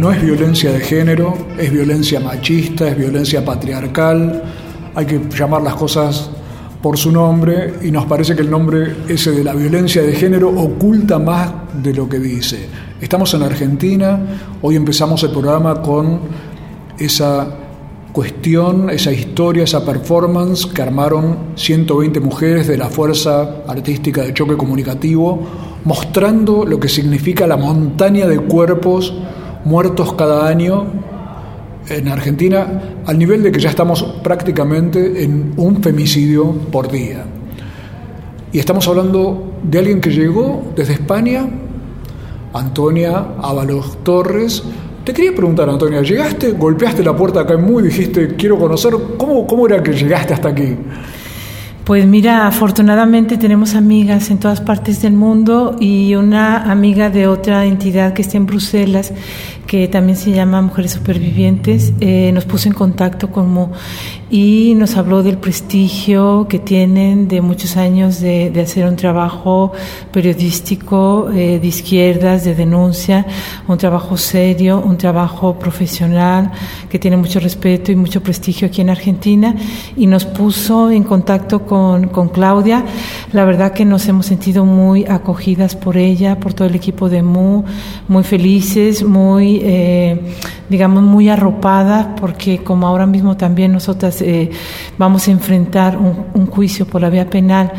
No es violencia de género, es violencia machista, es violencia patriarcal. Hay que llamar las cosas por su nombre y nos parece que el nombre ese de la violencia de género oculta más de lo que dice. Estamos en Argentina, hoy empezamos el programa con esa cuestión, esa historia, esa performance que armaron 120 mujeres de la Fuerza Artística de Choque Comunicativo, mostrando lo que significa la montaña de cuerpos muertos cada año en Argentina, al nivel de que ya estamos prácticamente en un femicidio por día. Y estamos hablando de alguien que llegó desde España, Antonia Ábalos Torres. Te quería preguntar, Antonia, ¿llegaste, golpeaste la puerta acá en Muy, dijiste, quiero conocer, ¿cómo, cómo era que llegaste hasta aquí? Pues mira, afortunadamente tenemos amigas en todas partes del mundo y una amiga de otra entidad que está en Bruselas que también se llama Mujeres Supervivientes, eh, nos puso en contacto con Mu y nos habló del prestigio que tienen de muchos años de, hacer un trabajo periodístico eh, de izquierdas, de denuncia, un trabajo serio, un trabajo profesional que tiene mucho respeto y mucho prestigio aquí en Argentina y nos puso en contacto con, con Claudia. La verdad que nos hemos sentido muy acogidas por ella, por todo el equipo de Mu, muy felices, muy eh, digamos, muy arropada, porque como ahora mismo también nosotras eh, vamos a enfrentar un, juicio por la vía penal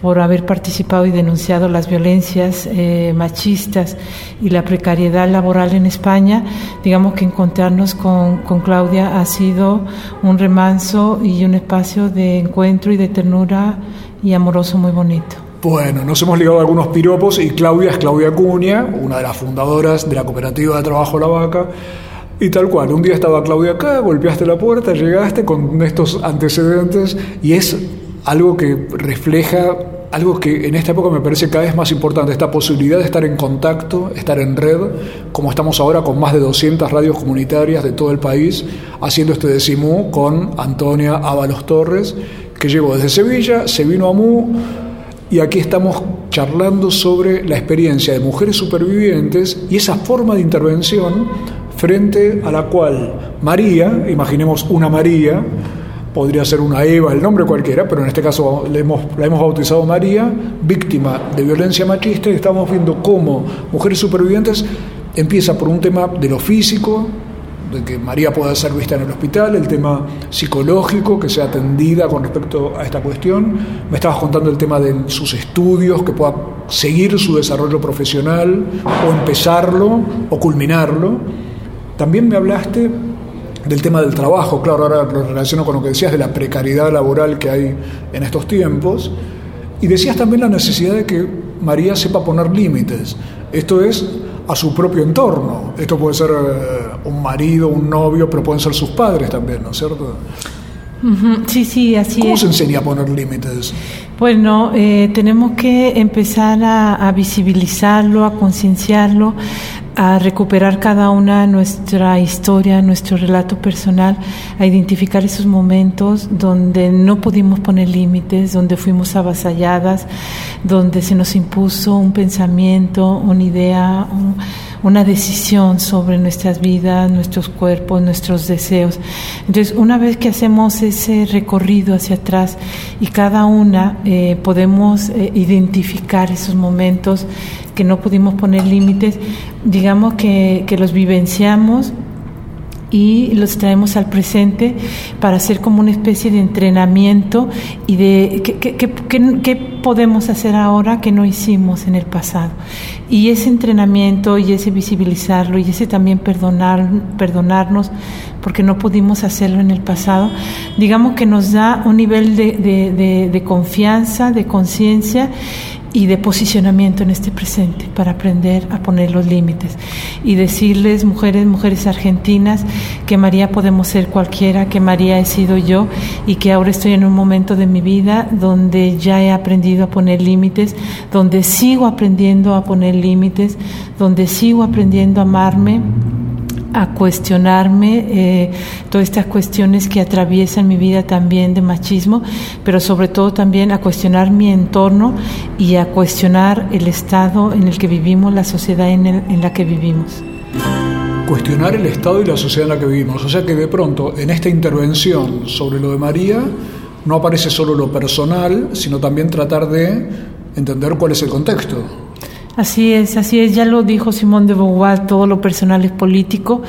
por haber participado y denunciado las violencias eh, machistas y la precariedad laboral en España, digamos que encontrarnos con, con, Claudia ha sido un remanso y un espacio de encuentro y de ternura y amoroso muy bonito. Bueno, nos hemos ligado algunos piropos y Claudia es Claudia Cuña, una de las fundadoras de la cooperativa de trabajo La Vaca. Y tal cual, un día estaba Claudia acá, golpeaste la puerta, llegaste con estos antecedentes y es algo que refleja algo que en esta época me parece cada vez más importante, esta posibilidad de estar en contacto, estar en red, como estamos ahora con más de 200 radios comunitarias de todo el país, haciendo este decimú con Antonia Ábalos Torres, que llegó desde Sevilla, se vino a Mu y aquí estamos charlando sobre la experiencia de mujeres supervivientes y esa forma de intervención frente a la cual María, imaginemos una María, podría ser una Eva, el nombre cualquiera, pero en este caso la hemos, la hemos bautizado María, víctima de violencia machista, y estamos viendo cómo mujeres supervivientes empieza por un tema de lo físico, de que María pueda ser vista en el hospital, el tema psicológico, que sea atendida con respecto a esta cuestión. Me estabas contando el tema de sus estudios, que pueda seguir su desarrollo profesional o empezarlo o culminarlo. También me hablaste del tema del trabajo, claro, ahora lo relaciono con lo que decías de la precariedad laboral que hay en estos tiempos. Y decías también la necesidad de que María sepa poner límites. Esto es a su propio entorno. Esto puede ser eh, un marido, un novio, pero pueden ser sus padres también, ¿no es cierto? Sí, sí, así ¿Cómo se enseña a poner límites? Bueno, eh, tenemos que empezar a, visibilizarlo, a concienciarlo, a recuperar cada una nuestra historia, nuestro relato personal, a identificar esos momentos donde no pudimos poner límites, donde fuimos avasalladas, donde se nos impuso un pensamiento, una idea, un una decisión sobre nuestras vidas, nuestros cuerpos, nuestros deseos. Entonces, una vez que hacemos ese recorrido hacia atrás y cada una eh, podemos eh, identificar esos momentos que no pudimos poner límites, digamos que, que los vivenciamos y los traemos al presente para hacer como una especie de entrenamiento y de qué, podemos hacer ahora que no hicimos en el pasado. Y ese entrenamiento y ese visibilizarlo y ese también perdonar, perdonarnos porque no pudimos hacerlo en el pasado, digamos que nos da un nivel de, de confianza, de conciencia y de posicionamiento en este presente para aprender a poner los límites. y decirles, mujeres, mujeres argentinas, que María podemos ser cualquiera, que María he sido yo y que ahora estoy en un momento de mi vida donde ya he aprendido a poner límites, donde sigo aprendiendo a poner límites, donde sigo aprendiendo a amarme a cuestionarme eh, todas estas cuestiones que atraviesan mi vida también de machismo, pero sobre todo también a cuestionar mi entorno y a cuestionar el estado en el que vivimos, la sociedad en, en la que vivimos. Cuestionar el estado y la sociedad en la que vivimos. O sea que de pronto en esta intervención sobre lo de María no aparece solo lo personal, sino también tratar de entender cuál es el contexto. Así es, así es, ya lo dijo Simón de Beauvoir, todo lo personal es político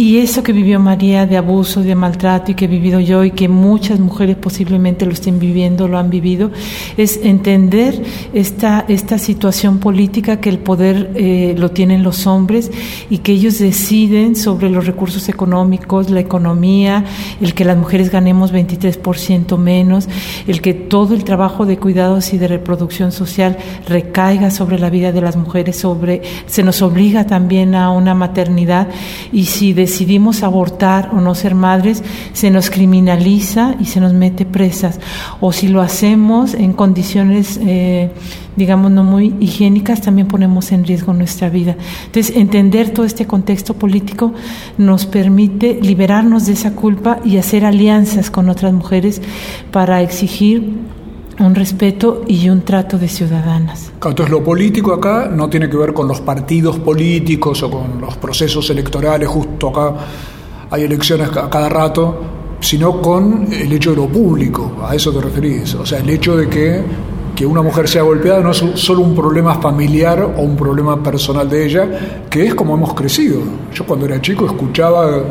y eso que vivió María de abuso, de maltrato y que he vivido yo y que muchas mujeres posiblemente lo estén viviendo, lo han vivido, es entender esta, esta situación política que el poder eh, lo tienen los hombres y que ellos deciden sobre los recursos económicos, la economía, el que las mujeres ganemos 23% menos, el que todo el trabajo de cuidados y de reproducción social recaiga sobre la vida de las mujeres, sobre, se nos obliga también a una maternidad y si decidimos abortar o no ser madres, se nos criminaliza y se nos mete presas. O si lo hacemos en condiciones, eh, digamos, no muy higiénicas, también ponemos en riesgo nuestra vida. Entonces, entender todo este contexto político nos permite liberarnos de esa culpa y hacer alianzas con otras mujeres para exigir un respeto y un trato de ciudadanas. Entonces lo político acá no tiene que ver con los partidos políticos o con los procesos electorales, justo acá hay elecciones a cada rato, sino con el hecho de lo público, a eso te referís, o sea, el hecho de que, que una mujer sea golpeada no es solo un problema familiar o un problema personal de ella, que es como hemos crecido. Yo cuando era chico escuchaba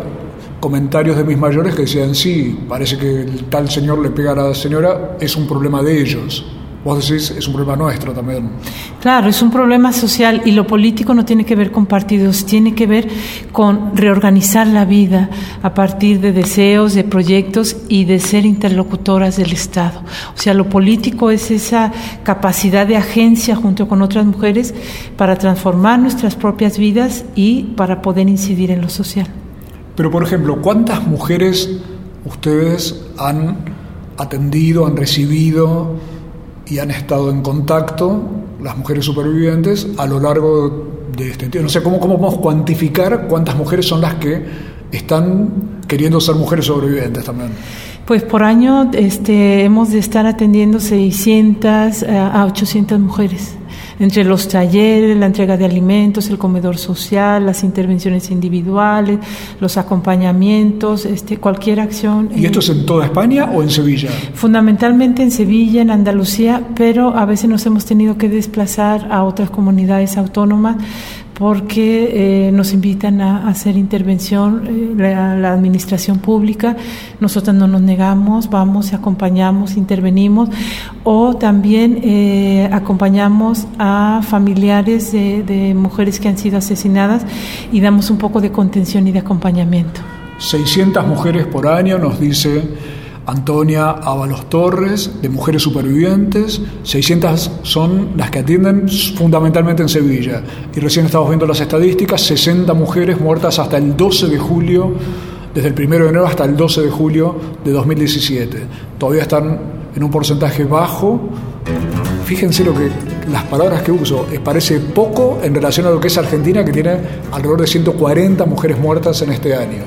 comentarios de mis mayores que decían, sí, parece que el tal señor le pega a la señora, es un problema de ellos. Vos decís, es un problema nuestro también. Claro, es un problema social y lo político no tiene que ver con partidos, tiene que ver con reorganizar la vida a partir de deseos, de proyectos y de ser interlocutoras del Estado. O sea, lo político es esa capacidad de agencia junto con otras mujeres para transformar nuestras propias vidas y para poder incidir en lo social. Pero, por ejemplo, ¿cuántas mujeres ustedes han atendido, han recibido y han estado en contacto, las mujeres supervivientes, a lo largo de este tiempo? No sé, ¿cómo, cómo podemos cuantificar cuántas mujeres son las que están queriendo ser mujeres sobrevivientes también? Pues por año este, hemos de estar atendiendo 600 eh, a 800 mujeres entre los talleres, la entrega de alimentos, el comedor social, las intervenciones individuales, los acompañamientos, este, cualquier acción. ¿Y esto es en toda España o en Sevilla? Fundamentalmente en Sevilla, en Andalucía, pero a veces nos hemos tenido que desplazar a otras comunidades autónomas porque eh, nos invitan a, hacer intervención eh, la, administración pública, nosotros no nos negamos, vamos acompañamos, intervenimos, o también eh, acompañamos a familiares de, de mujeres que han sido asesinadas y damos un poco de contención y de acompañamiento. 600 mujeres por año, nos dice Antonia Ábalos Torres, de Mujeres Supervivientes, 600 son las que atienden fundamentalmente en Sevilla. Y recién estamos viendo las estadísticas, 60 mujeres muertas hasta el 12 de julio, desde el 1 de enero hasta el 12 de julio de 2017. Todavía están en un porcentaje bajo. Fíjense lo que las palabras que uso, parece poco en relación a lo que es Argentina, que tiene alrededor de 140 mujeres muertas en este año.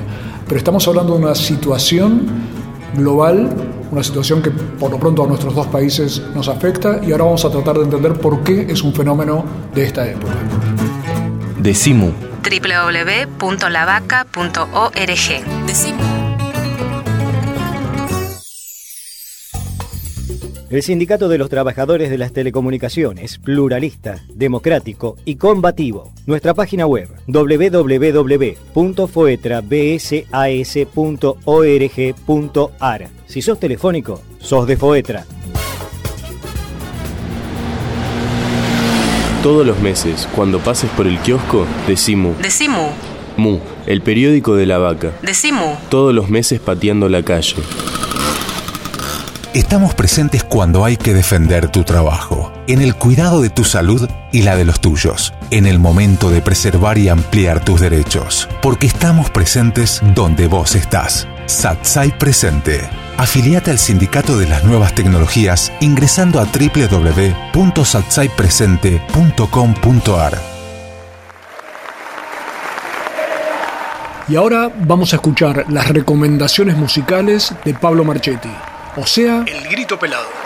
Pero estamos hablando de una situación global, una situación que por lo pronto a nuestros dos países nos afecta y ahora vamos a tratar de entender por qué es un fenómeno de esta época. Decimu www.lavaca.org El Sindicato de los Trabajadores de las Telecomunicaciones, pluralista, democrático y combativo. Nuestra página web www.foetrabsas.org.ar. Si sos telefónico, sos de Foetra. Todos los meses, cuando pases por el kiosco, decimu. Decimu. Mu, el periódico de la vaca. Decimu. Todos los meses pateando la calle. Estamos presentes cuando hay que defender tu trabajo en el cuidado de tu salud y la de los tuyos, en el momento de preservar y ampliar tus derechos, porque estamos presentes donde vos estás. Satsai Presente. Afiliate al Sindicato de las Nuevas Tecnologías ingresando a www.satsaipresente.com.ar. Y ahora vamos a escuchar las recomendaciones musicales de Pablo Marchetti, o sea, El Grito Pelado.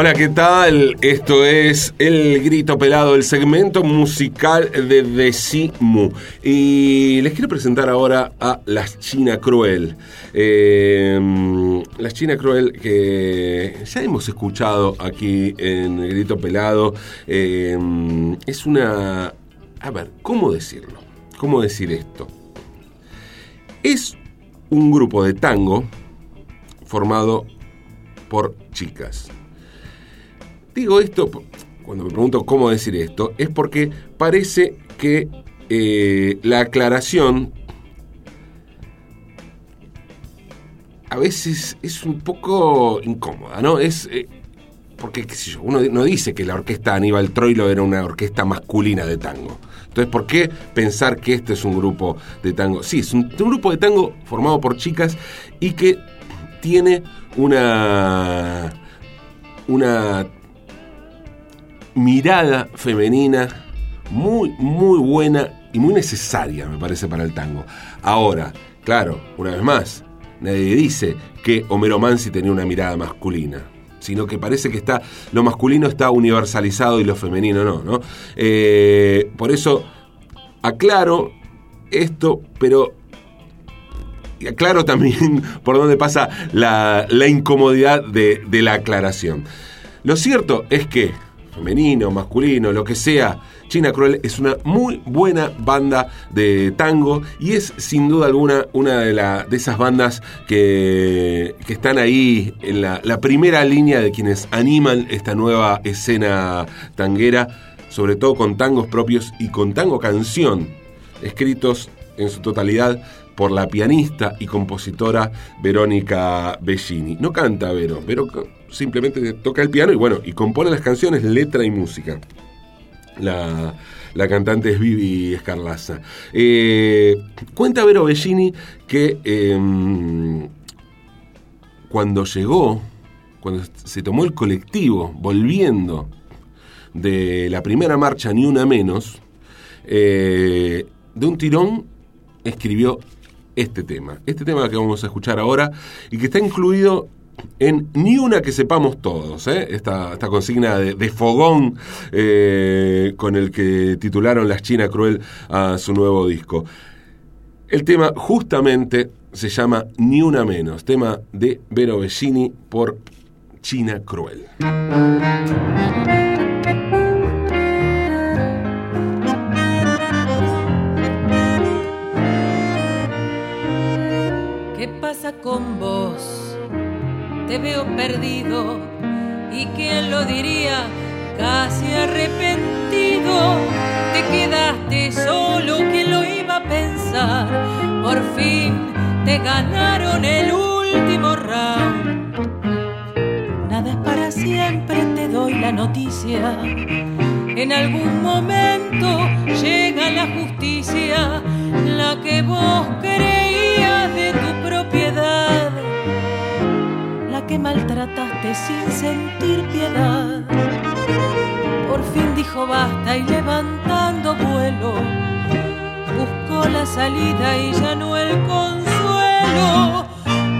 Hola, ¿qué tal? Esto es El Grito Pelado, el segmento musical de Decimu. Y les quiero presentar ahora a Las China Cruel. Eh, Las China Cruel que ya hemos escuchado aquí en El Grito Pelado. Eh, es una... A ver, ¿cómo decirlo? ¿Cómo decir esto? Es un grupo de tango formado por chicas Digo esto, cuando me pregunto cómo decir esto, es porque parece que eh, la aclaración a veces es un poco incómoda, ¿no? Es. Eh, porque, qué sé yo, uno no dice que la orquesta Aníbal Troilo era una orquesta masculina de tango. Entonces, ¿por qué pensar que este es un grupo de tango? Sí, es un grupo de tango formado por chicas y que tiene una. una mirada femenina muy, muy buena y muy necesaria, me parece, para el tango. Ahora, claro, una vez más, nadie dice que Homero Mansi tenía una mirada masculina sino que parece que está lo masculino está universalizado y lo femenino no, ¿no? Eh, por eso aclaro esto, pero aclaro también por dónde pasa la, incomodidad de, de la aclaración. Lo cierto es que femenino, masculino, lo que sea. China Cruel es una muy buena banda de tango y es sin duda alguna una de, de esas bandas que, están ahí en la, la primera línea de quienes animan esta nueva escena tanguera, sobre todo con tangos propios y con tango canción, escritos en su totalidad por la pianista y compositora Verónica Bellini. No canta Vero, Vero simplemente toca el piano y bueno, y compone las canciones, letra y música. La, cantante es Vivi Escarlaza. Eh, cuenta Vero Bellini que em, cuando llegó, cuando se tomó el colectivo, volviendo de la primera marcha Ni Una Menos, eh, de un tirón escribió este tema. Este tema que vamos a escuchar ahora y que está incluido en Ni una que sepamos todos, ¿eh? esta, consigna de, fogón eh, con el que titularon Las China Cruel a su nuevo disco. El tema justamente se llama Ni una menos, tema de Vero Bellini por China Cruel. ¿Qué pasa con vos? Te veo perdido y quién lo diría, casi arrepentido. Te quedaste solo, ¿quién lo iba a pensar? Por fin te ganaron el último round. Nada es para siempre, te doy la noticia. En algún momento llega la justicia, la que vos creías de tu propiedad maltrataste sin sentir piedad. Por fin dijo basta y levantando vuelo, buscó la salida y ya no el consuelo.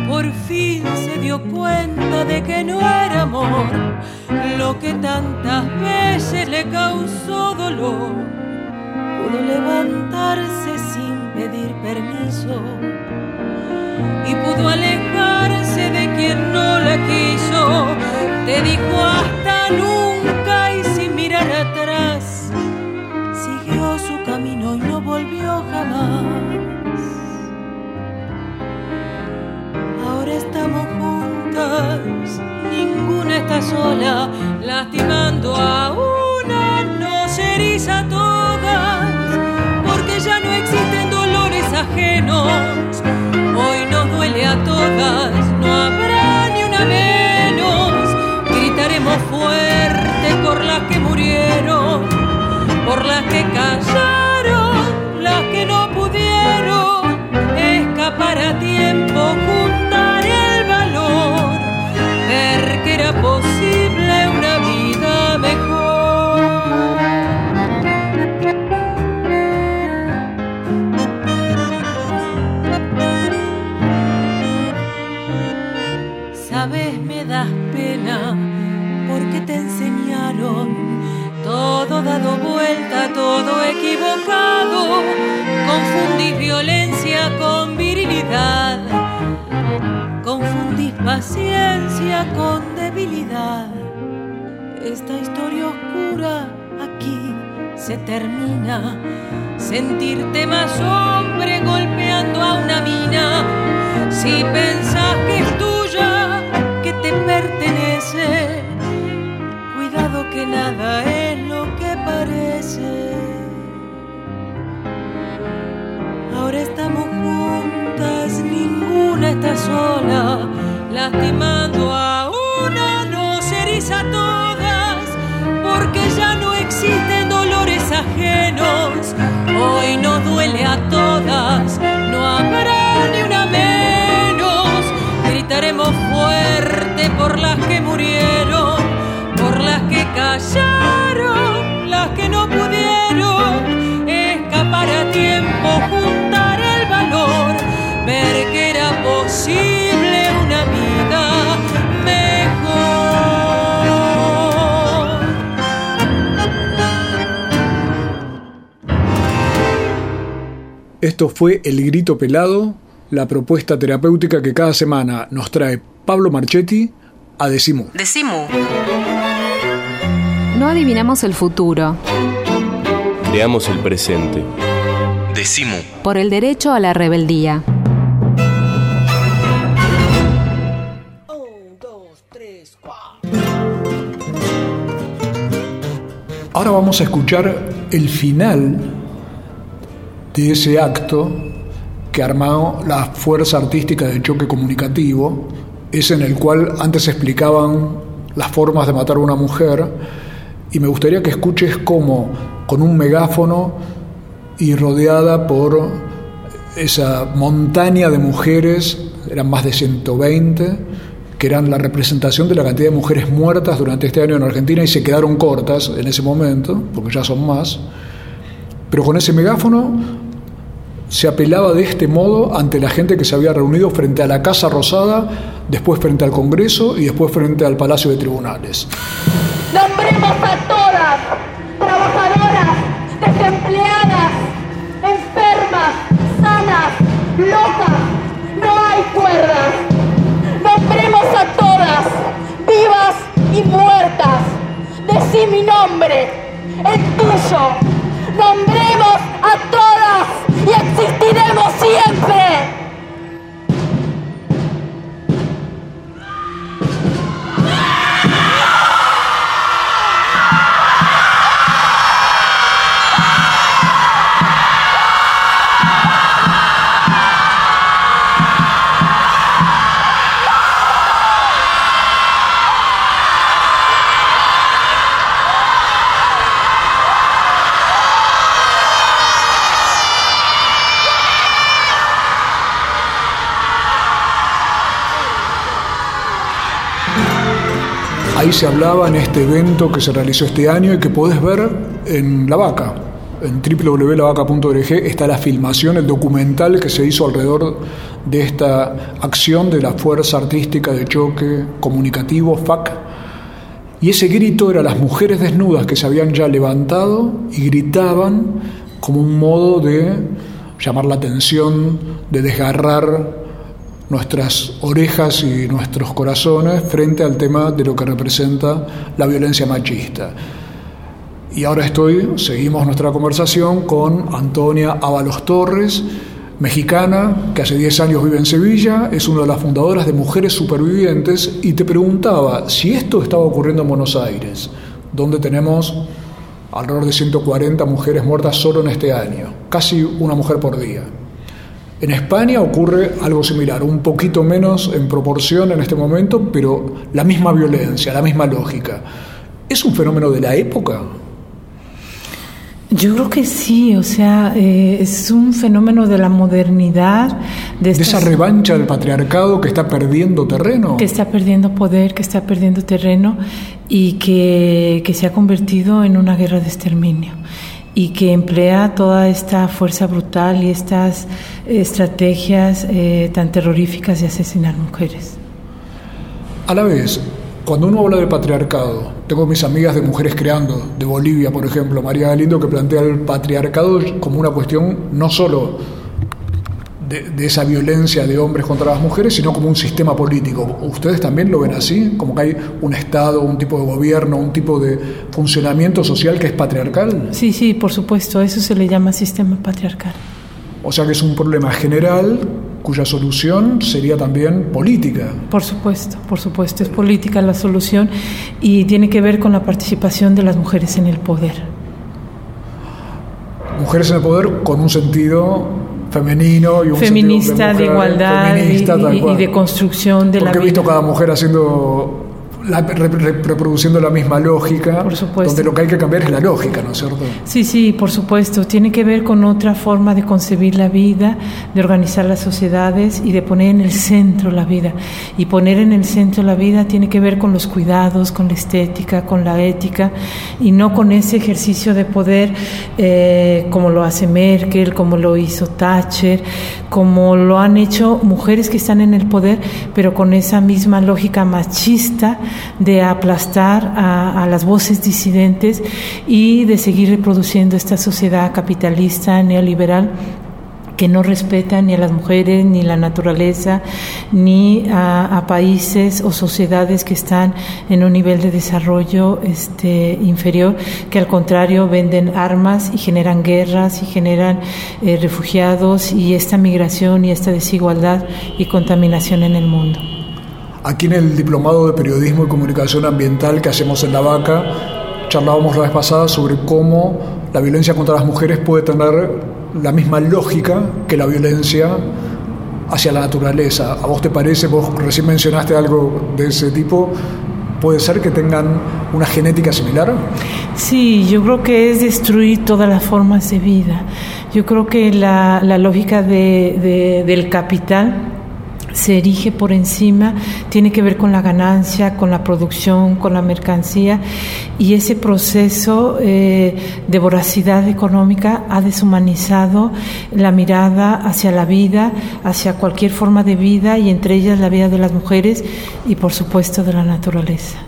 Por fin se dio cuenta de que no era amor lo que tantas veces le causó dolor. Pudo levantarse sin pedir permiso y pudo alejarse de quien no la quiso, te dijo hasta nunca y sin mirar atrás, siguió su camino y no volvió jamás. Ahora estamos juntas, ninguna está sola, lastimando a una nos eriza a todas, porque ya no existen dolores ajenos. Hoy nos duele a todas no haber con debilidad. Esta historia oscura aquí se termina. Sentirte más hombre golpeando a una mina. Si pensás que es tuya, que te pertenece, cuidado que nada es Esto fue El Grito Pelado, la propuesta terapéutica que cada semana nos trae Pablo Marchetti a Decimu. Decimu. No adivinamos el futuro. Creamos el presente. Decimu. Por el derecho a la rebeldía. Ahora vamos a escuchar el final de ese acto que armó la Fuerza Artística de Choque Comunicativo, es en el cual antes explicaban las formas de matar a una mujer, y me gustaría que escuches cómo con un megáfono y rodeada por esa montaña de mujeres, eran más de 120, que eran la representación de la cantidad de mujeres muertas durante este año en Argentina y se quedaron cortas en ese momento, porque ya son más, pero con ese megáfono se apelaba de este modo ante la gente que se había reunido frente a la Casa Rosada, después frente al Congreso y después frente al Palacio de Tribunales. Nombremos a todas, trabajadoras, desempleadas, enfermas, sanas, locas, no hay cuerdas. Nombremos a todas, vivas y muertas. Decí mi nombre, el tuyo. Nombremos existiremos siempre. Ahí se hablaba en este evento que se realizó este año y que podés ver en La Vaca. En www.lavaca.org está la filmación, el documental que se hizo alrededor de esta acción de la Fuerza Artística de Choque Comunicativo, FAC. Y ese grito era las mujeres desnudas que se habían ya levantado y gritaban como un modo de llamar la atención, de desgarrar nuestras orejas y nuestros corazones frente al tema de lo que representa la violencia machista. Y ahora estoy, seguimos nuestra conversación con Antonia Ábalos Torres, mexicana, que hace 10 años vive en Sevilla, es una de las fundadoras de Mujeres Supervivientes, y te preguntaba si esto estaba ocurriendo en Buenos Aires, donde tenemos alrededor de 140 mujeres muertas solo en este año, casi una mujer por día. En España ocurre algo similar, un poquito menos en proporción en este momento, pero la misma violencia, la misma lógica. ¿Es un fenómeno de la época? Yo creo que sí, o sea, eh, es un fenómeno de la modernidad. De, de esa revancha del patriarcado que está perdiendo terreno. Que está perdiendo poder, que está perdiendo terreno y que, que se ha convertido en una guerra de exterminio y que emplea toda esta fuerza brutal y estas estrategias eh, tan terroríficas de asesinar mujeres. A la vez, cuando uno habla de patriarcado, tengo mis amigas de Mujeres Creando, de Bolivia, por ejemplo, María Galindo, que plantea el patriarcado como una cuestión no solo de, de, esa violencia de hombres contra las mujeres, sino como un sistema político. ¿Ustedes también lo ven así? Como que hay un Estado, un tipo de gobierno, un tipo de funcionamiento social que es patriarcal. Sí, sí, por supuesto, eso se le llama sistema patriarcal. O sea que es un problema general cuya solución sería también política. Por supuesto, por supuesto, es política la solución y tiene que ver con la participación de las mujeres en el poder. Mujeres en el poder con un sentido femenino y un feminista sentido de, igualdad feminista, y, y, de construcción de Porque la he visto vida. cada mujer haciendo la, re, re, reproduciendo la misma lógica, por supuesto. donde lo que hay que cambiar es la lógica, ¿no es cierto? Sí, sí, por supuesto. Tiene que ver con otra forma de concebir la vida, de organizar las sociedades y de poner en el centro la vida. Y poner en el centro la vida tiene que ver con los cuidados, con la estética, con la ética, y no con ese ejercicio de poder eh, como lo hace Merkel, como lo hizo Thatcher, como lo han hecho mujeres que están en el poder, pero con esa misma lógica machista de aplastar a, las voces disidentes y de seguir reproduciendo esta sociedad capitalista neoliberal que no respeta ni a las mujeres, ni la naturaleza, ni a, a, países o sociedades que están en un nivel de desarrollo este, inferior, que al contrario venden armas y generan guerras y generan eh, refugiados y esta migración y esta desigualdad y contaminación en el mundo. Aquí en el Diplomado de Periodismo y Comunicación Ambiental que hacemos en La Vaca, charlábamos la vez pasada sobre cómo la violencia contra las mujeres puede tener la misma lógica que la violencia hacia la naturaleza. ¿A vos te parece? Vos recién mencionaste algo de ese tipo. ¿Puede ser que tengan una genética similar? Sí, yo creo que es destruir todas las formas de vida. Yo creo que la, la lógica de, de, del capital se erige por encima, tiene que ver con la ganancia, con la producción, con la mercancía y ese proceso eh, de voracidad económica ha deshumanizado la mirada hacia la vida, hacia cualquier forma de vida y entre ellas la vida de las mujeres y por supuesto de la naturaleza.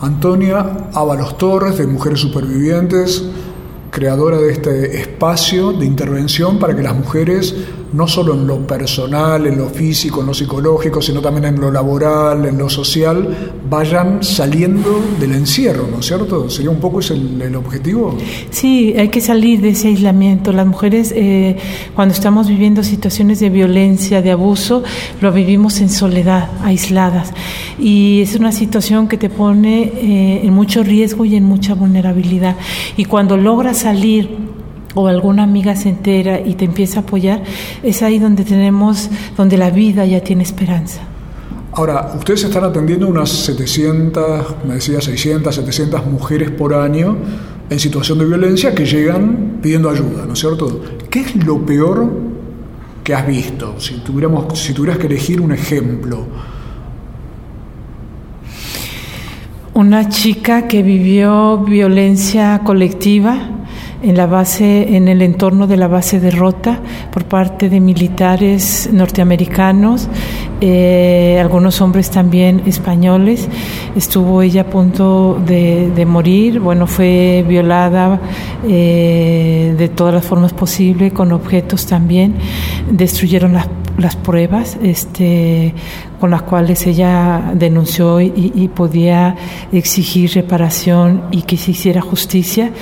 Antonia Ábalos Torres de Mujeres Supervivientes, creadora de este espacio de intervención para que las mujeres, no solo en lo personal, en lo físico, en lo psicológico, sino también en lo laboral, en lo social, vayan saliendo del encierro, ¿no es cierto? ¿Sería un poco ese el, objetivo? Sí, hay que salir de ese aislamiento. Las mujeres, eh, cuando estamos viviendo situaciones de violencia, de abuso, lo vivimos en soledad, aisladas. Y es una situación que te pone eh, en mucho riesgo y en mucha vulnerabilidad. Y cuando logras salir o alguna amiga se entera y te empieza a apoyar, es ahí donde tenemos, donde la vida ya tiene esperanza. Ahora, ustedes están atendiendo unas 700, me decía 600, 700 mujeres por año en situación de violencia que llegan pidiendo ayuda, ¿no es cierto? ¿Qué es lo peor que has visto? Si, tuviéramos, si tuvieras que elegir un ejemplo. Una chica que vivió violencia colectiva en la base, en el entorno de la base de Rota por parte de militares norteamericanos, eh, algunos hombres también españoles. Estuvo ella a punto de, morir, bueno, fue violada eh, de todas las formas posibles, con objetos también. Destruyeron las las pruebas este, con las cuales ella denunció y, podía exigir reparación y que se hiciera justicia.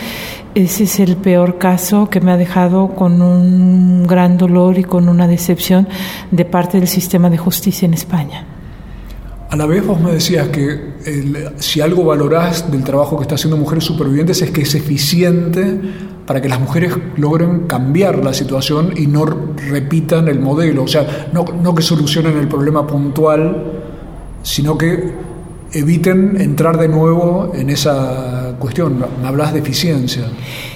Ese es el peor caso que me ha dejado con un gran dolor y con una decepción de parte del sistema de justicia en España. A la vez vos me decías que si algo valorás del trabajo que está haciendo Mujeres Supervivientes es que es eficiente para que las mujeres logren cambiar la situación y no repitan el modelo, o sea, no, no que solucionen el problema puntual, sino que eviten entrar de nuevo en esa cuestión. Me hablas de eficiencia.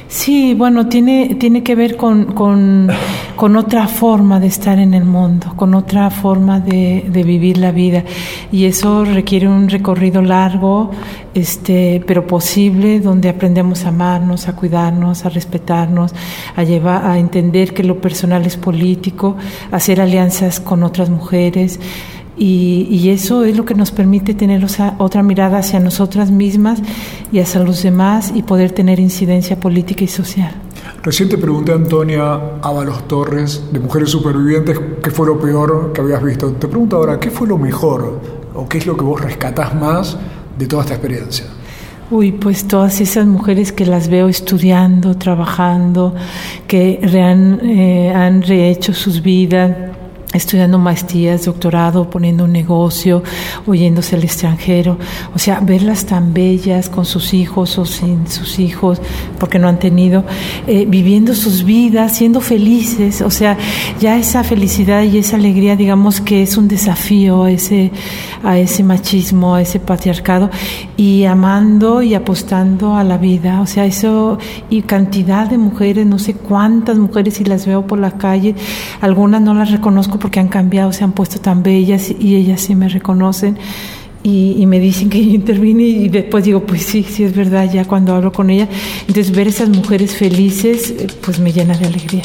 Sí, bueno, tiene, tiene que ver con, con, con, otra forma de estar en el mundo, con otra forma de, de, vivir la vida. Y eso requiere un recorrido largo, este, pero posible, donde aprendemos a amarnos, a cuidarnos, a respetarnos, a, llevar, a entender que lo personal es político, hacer alianzas con otras mujeres Y, y, eso es lo que nos permite tener otra mirada hacia nosotras mismas y hacia los demás y poder tener incidencia política y social. Recién te pregunté Antonia Ábalos Torres, de Mujeres Supervivientes, qué fue lo peor que habías visto. Te pregunto ahora, ¿qué fue lo mejor o qué es lo que vos rescatás más de toda esta experiencia? Uy, pues todas esas mujeres que las veo estudiando, trabajando, que han, eh, han rehecho sus vidas, estudiando maestrías, doctorado, poniendo un negocio, oyéndose al extranjero. O sea, verlas tan bellas con sus hijos o sin sus hijos, porque no han tenido, eh, viviendo sus vidas, siendo felices. O sea, ya esa felicidad y esa alegría, digamos que es un desafío a ese, a ese machismo, a ese patriarcado, y amando y apostando a la vida. O sea, eso, y cantidad de mujeres, no sé cuántas mujeres, si las veo por la calle, algunas no las reconozco porque han cambiado, se han puesto tan bellas y ellas sí me reconocen y, me dicen que yo intervine y después digo, pues sí, sí es verdad, ya cuando hablo con ella. Entonces ver esas mujeres felices, eh, pues me llena de alegría.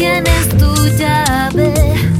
tienes tu llave.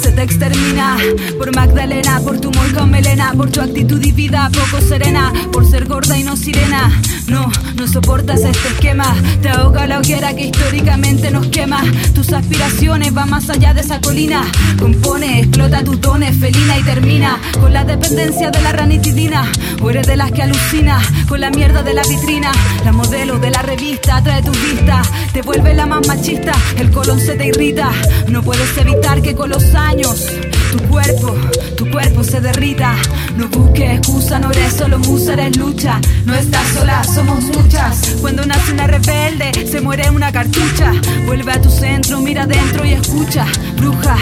se te extermina. Por Magdalena, por tu molca melena, por tu actitud y vida poco serena, por ser gorda y no sirena. No, no soportas este esquema. Te ahoga la hoguera que históricamente nos quema. Tus aspiraciones van más allá de esa colina. Compone, explota tus dones, felina y termina con la dependencia de la ranitidina. O eres de las que alucina con la mierda de la vitrina. La modelo de la revista trae tu vista. Te vuelve la más machista. El colon se te irrita. No puedes evitar que con los años tu cuerpo, tu cuerpo se derrita. No busques excusa, no eres solo musa, eres lucha. No estás sola, somos muchas. Cuando nace una rebelde, se muere una cartucha. Vuelve a tu centro, mira adentro y escucha. Bruja,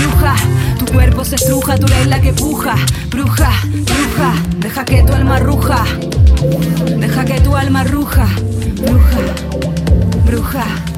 bruja, tu cuerpo se estruja, tú eres la que puja. Bruja, bruja, deja que tu alma ruja. Deja que tu alma ruja. Bruja, bruja.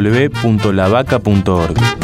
www.lavaca.org